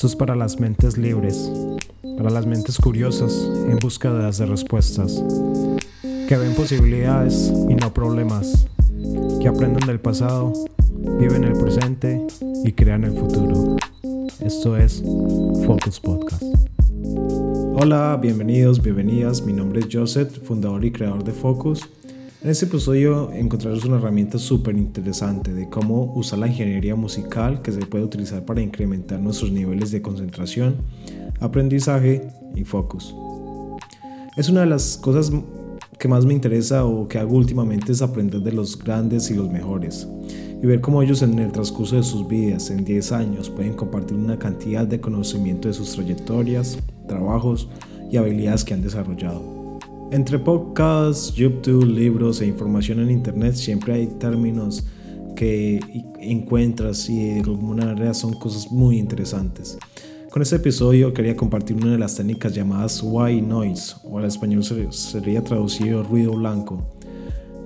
Esto es para las mentes libres, para las mentes curiosas en busca de respuestas, que ven posibilidades y no problemas, que aprenden del pasado, viven el presente y crean el futuro. Esto es Focus Podcast. Hola, bienvenidos, bienvenidas. Mi nombre es Joseph, fundador y creador de Focus en este episodio encontrarás una herramienta súper interesante de cómo usar la ingeniería musical que se puede utilizar para incrementar nuestros niveles de concentración, aprendizaje y focus. Es una de las cosas que más me interesa o que hago últimamente es aprender de los grandes y los mejores y ver cómo ellos en el transcurso de sus vidas, en 10 años, pueden compartir una cantidad de conocimiento de sus trayectorias, trabajos y habilidades que han desarrollado. Entre podcasts, YouTube, libros e información en Internet siempre hay términos que encuentras y de alguna manera son cosas muy interesantes. Con este episodio quería compartir una de las técnicas llamadas white noise, o al español sería traducido ruido blanco,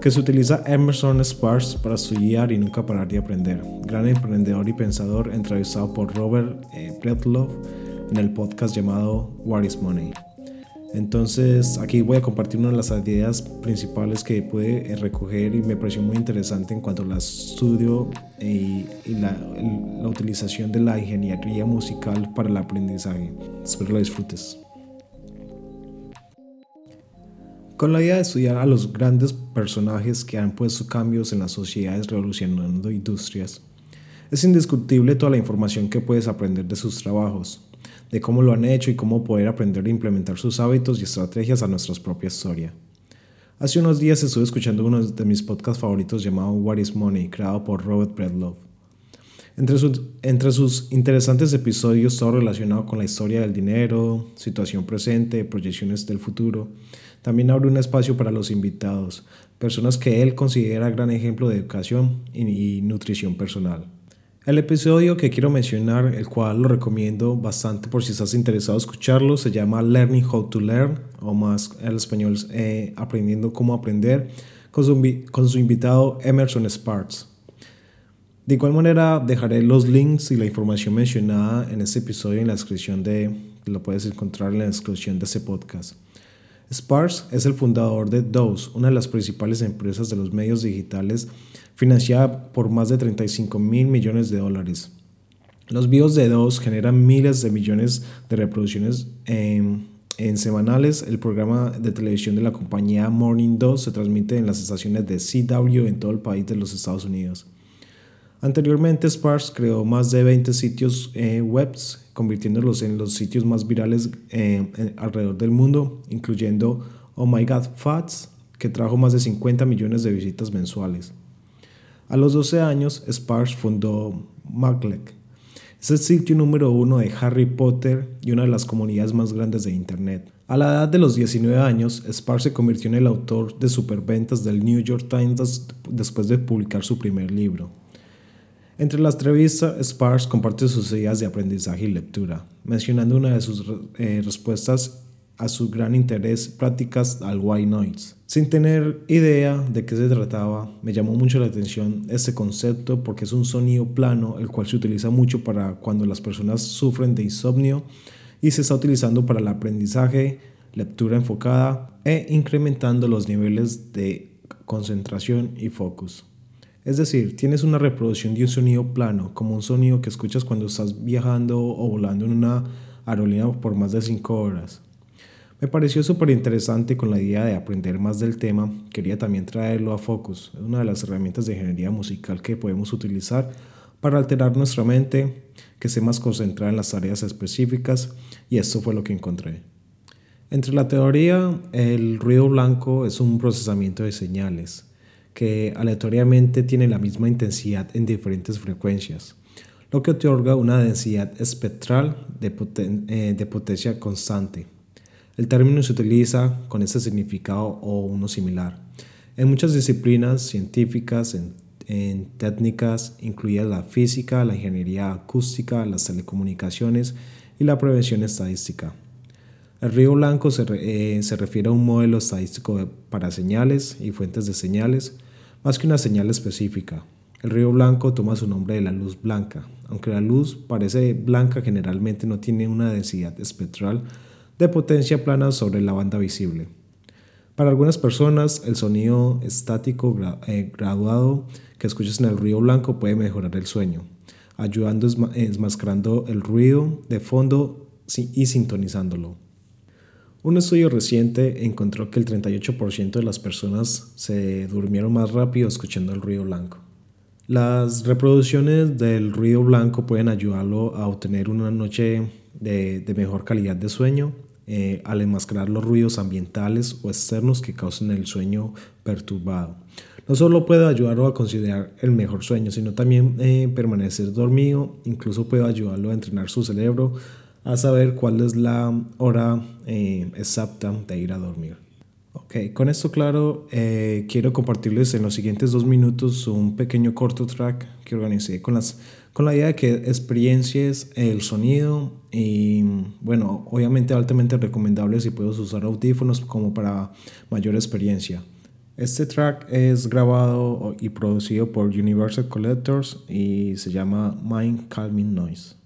que se utiliza Emerson Sparks para estudiar y nunca parar de aprender. Gran emprendedor y pensador entrevistado por Robert eh, Breedlove en el podcast llamado What is Money. Entonces aquí voy a compartir una de las ideas principales que pude eh, recoger y me pareció muy interesante en cuanto al estudio y, la, la, utilización de la ingeniería musical para el aprendizaje. Espero lo disfrutes. Con la idea de estudiar a los grandes personajes que han puesto cambios en las sociedades revolucionando industrias, es indiscutible toda la información que puedes aprender de sus trabajos de cómo lo han hecho y cómo poder aprender a implementar sus hábitos y estrategias a nuestra propia historia. Hace unos días estuve escuchando uno de mis podcasts favoritos llamado What is Money, creado por Robert Breedlove. Entre sus, entre sus interesantes episodios, todo relacionado con la historia del dinero, situación presente, proyecciones del futuro, también abre un espacio para los invitados, personas que él considera gran ejemplo de educación y nutrición personal. El episodio que quiero mencionar, el cual lo recomiendo bastante por si estás interesado en escucharlo, se llama Learning How to Learn, o más en español eh, Aprendiendo cómo aprender, con su, invitado Emerson Sparks. De igual manera, dejaré los links y la información mencionada en este episodio en la descripción de, lo puedes encontrar en la descripción de este podcast. Sparks es el fundador de Dose, una de las principales empresas de los medios digitales financiada por más de 35 mil millones de dólares. Los videos de DOS generan miles de millones de reproducciones en, semanales. El programa de televisión de la compañía Morning DOS se transmite en las estaciones de CW en todo el país de los Estados Unidos. Anteriormente, Sparks creó más de 20 sitios eh, web, convirtiéndolos en los sitios más virales eh, alrededor del mundo, incluyendo Oh My God Fats, que trajo más de 50 millones de visitas mensuales. A los 12 años, Sparks fundó Maglec. Es el sitio número uno de Harry Potter y una de las comunidades más grandes de Internet. A la edad de los 19 años, Sparks se convirtió en el autor de superventas del New York Times después de publicar su primer libro. Entre las entrevistas, Sparks comparte sus ideas de aprendizaje y lectura, mencionando una de sus eh, respuestas a su gran interés prácticas al white noise. Sin tener idea de qué se trataba, me llamó mucho la atención este concepto porque es un sonido plano el cual se utiliza mucho para cuando las personas sufren de insomnio y se está utilizando para el aprendizaje, lectura enfocada e incrementando los niveles de concentración y focus. Es decir, tienes una reproducción de un sonido plano, como un sonido que escuchas cuando estás viajando o volando en una aerolínea por más de 5 horas. Me pareció súper interesante con la idea de aprender más del tema. Quería también traerlo a Focus, una de las herramientas de ingeniería musical que podemos utilizar para alterar nuestra mente, que esté más concentrada en las tareas específicas, y esto fue lo que encontré. Entre la teoría, el ruido blanco es un procesamiento de señales que aleatoriamente tiene la misma intensidad en diferentes frecuencias, lo que otorga una densidad espectral de, eh, de potencia constante. El término se utiliza con ese significado o uno similar. En muchas disciplinas científicas, en, técnicas incluidas la física, la ingeniería acústica, las telecomunicaciones y la prevención estadística. El río blanco se, eh, se refiere a un modelo estadístico para señales y fuentes de señales, más que una señal específica. El ruido blanco toma su nombre de la luz blanca. Aunque la luz parece blanca, generalmente no tiene una densidad espectral de potencia plana sobre la banda visible. Para algunas personas, el sonido estático eh, graduado que escuchas en el ruido blanco puede mejorar el sueño, ayudando enmascarando el ruido de fondo y sintonizándolo. Un estudio reciente encontró que el 38% de las personas se durmieron más rápido escuchando el ruido blanco. Las reproducciones del ruido blanco pueden ayudarlo a obtener una noche de, mejor calidad de sueño eh, al enmascarar los ruidos ambientales o externos que causan el sueño perturbado. No solo puede ayudarlo a considerar el mejor sueño, sino también eh, permanecer dormido, incluso puede ayudarlo a entrenar su cerebro a saber cuál es la hora eh, exacta de ir a dormir. Ok, con esto claro, eh, quiero compartirles en los siguientes dos minutos un pequeño corto track que organicé con, las, con la idea de que experiencias el sonido y bueno, obviamente altamente recomendable si puedes usar audífonos como para mayor experiencia. Este track es grabado y producido por Universal Collectors y se llama Mind Calming Noise.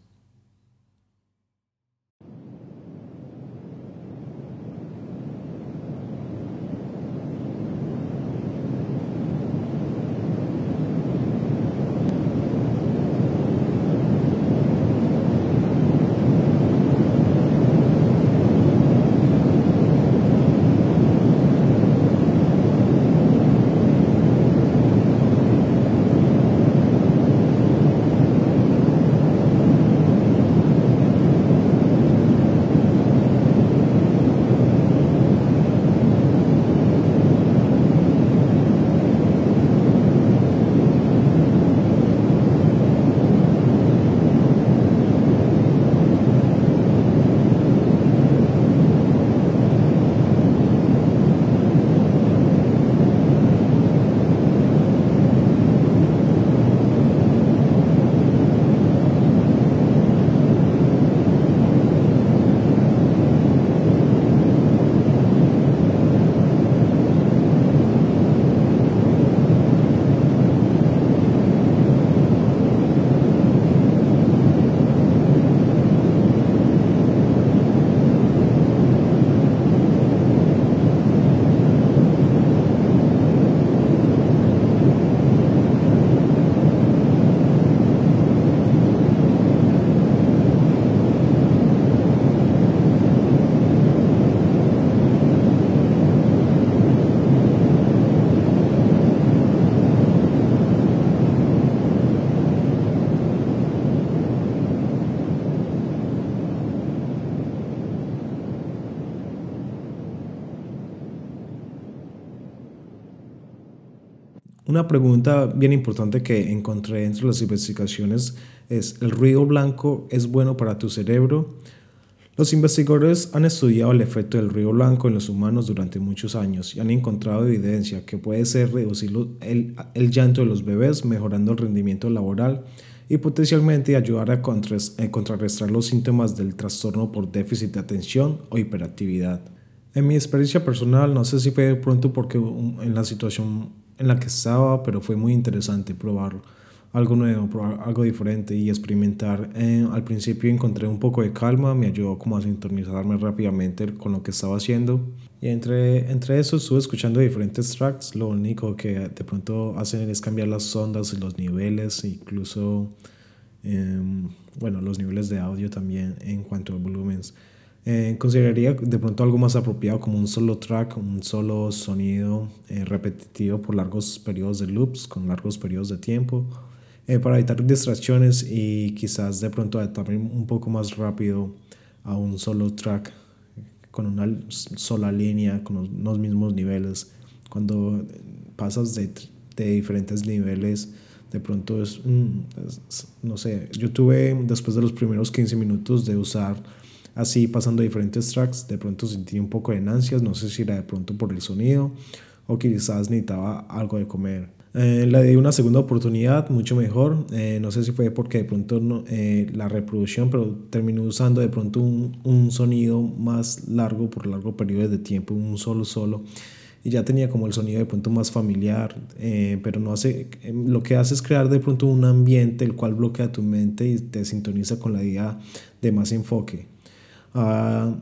Una pregunta bien importante que encontré entre las investigaciones es, ¿el ruido blanco es bueno para tu cerebro? Los investigadores han estudiado el efecto del ruido blanco en los humanos durante muchos años y han encontrado evidencia que puede ser reducir el, el llanto de los bebés, mejorando el rendimiento laboral y potencialmente ayudar a eh, contrarrestar los síntomas del trastorno por déficit de atención o hiperactividad. En mi experiencia personal, no sé si fue pronto porque en la situación en la que estaba, pero fue muy interesante probar algo nuevo, probar algo diferente y experimentar. Eh, al principio encontré un poco de calma, me ayudó como a sintonizarme rápidamente con lo que estaba haciendo. Y entre, entre eso estuve escuchando diferentes tracks, lo único que de pronto hacen es cambiar las ondas y los niveles, incluso, em, bueno, los niveles de audio también en cuanto a volúmenes. Eh, consideraría de pronto algo más apropiado como un solo track, un solo sonido eh, repetitivo por largos periodos de loops, con largos periodos de tiempo, eh, para evitar distracciones y quizás de pronto también un poco más rápido a un solo track con una sola línea, con los, mismos niveles. Cuando pasas de, de diferentes niveles, de pronto es, no sé, yo tuve después de los primeros 15 minutos de usar así pasando diferentes tracks, de pronto sentí un poco de ansias, no sé si era de pronto por el sonido o quizás necesitaba algo de comer. Eh, le di una segunda oportunidad, mucho mejor. Eh, no sé si fue porque de pronto no, eh, la reproducción, pero terminé usando de pronto un, un, sonido más largo por largo periodo de tiempo, un solo solo. y ya tenía como el sonido de pronto más familiar, eh, pero no hace, em, lo que hace es crear de pronto un ambiente el cual bloquea tu mente y te sintoniza con la idea de más enfoque. Ah,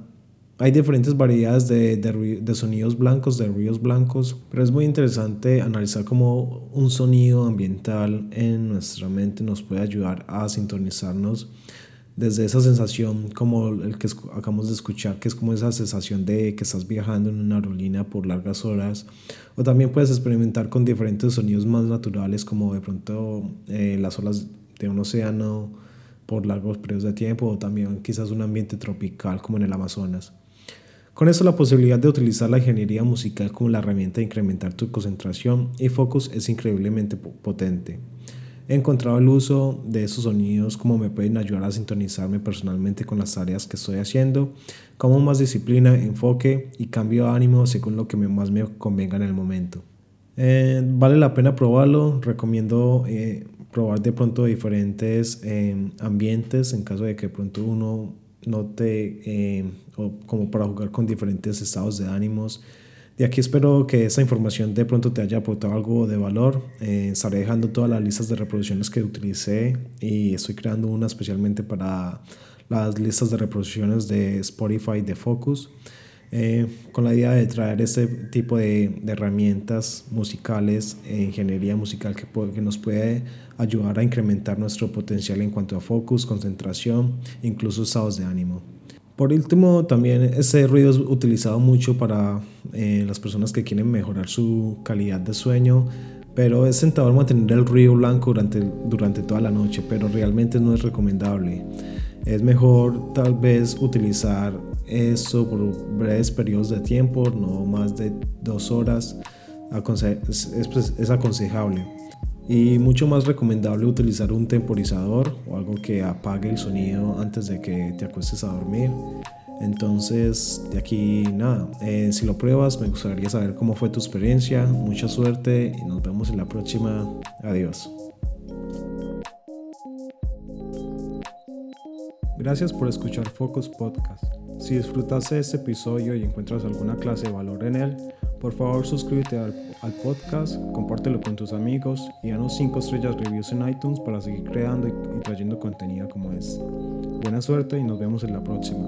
hay diferentes variedades de, de, sonidos blancos, de ruidos blancos, pero es muy interesante analizar cómo un sonido ambiental en nuestra mente nos puede ayudar a sintonizarnos desde esa sensación como el que acabamos de escuchar, que es como esa sensación de que estás viajando en una aerolínea por largas horas, o también puedes experimentar con diferentes sonidos más naturales como de pronto eh, las olas de un océano por largos periodos de tiempo, o también quizás un ambiente tropical como en el Amazonas. Con eso la posibilidad de utilizar la ingeniería musical como la herramienta de incrementar tu concentración y focus es increíblemente potente. He encontrado el uso de esos sonidos como me pueden ayudar a sintonizarme personalmente con las tareas que estoy haciendo, como más disciplina, enfoque y cambio de ánimo según lo que más me convenga en el momento. Eh, vale la pena probarlo, recomiendo eh, probar de pronto diferentes eh, ambientes en caso de que de pronto uno note eh, o como para jugar con diferentes estados de ánimos. De aquí espero que esta información de pronto te haya aportado algo de valor. Eh, estaré dejando todas las listas de reproducciones que utilicé y estoy creando una especialmente para las listas de reproducciones de Spotify de Focus. Eh, con la idea de traer este tipo de, herramientas musicales, eh, ingeniería musical que, que, nos puede ayudar a incrementar nuestro potencial en cuanto a focus, concentración, incluso estados de ánimo. Por último, también ese ruido es utilizado mucho para eh, las personas que quieren mejorar su calidad de sueño, pero es tentador mantener el ruido blanco durante, durante toda la noche, pero realmente no es recomendable. Es mejor tal vez utilizar eso por breves periodos de tiempo, no más de dos horas, es, aconsejable. Y mucho más recomendable utilizar un temporizador o algo que apague el sonido antes de que te acuestes a dormir. Entonces, de aquí nada, eh, si lo pruebas, me gustaría saber cómo fue tu experiencia. Mucha suerte y nos vemos en la próxima. Adiós. Gracias por escuchar Focus Podcast. Si disfrutaste este episodio y encuentras alguna clase de valor en él, por favor suscríbete al, podcast, compártelo con tus amigos y danos 5 estrellas reviews en iTunes para seguir creando y trayendo contenido como este. Buena suerte y nos vemos en la próxima.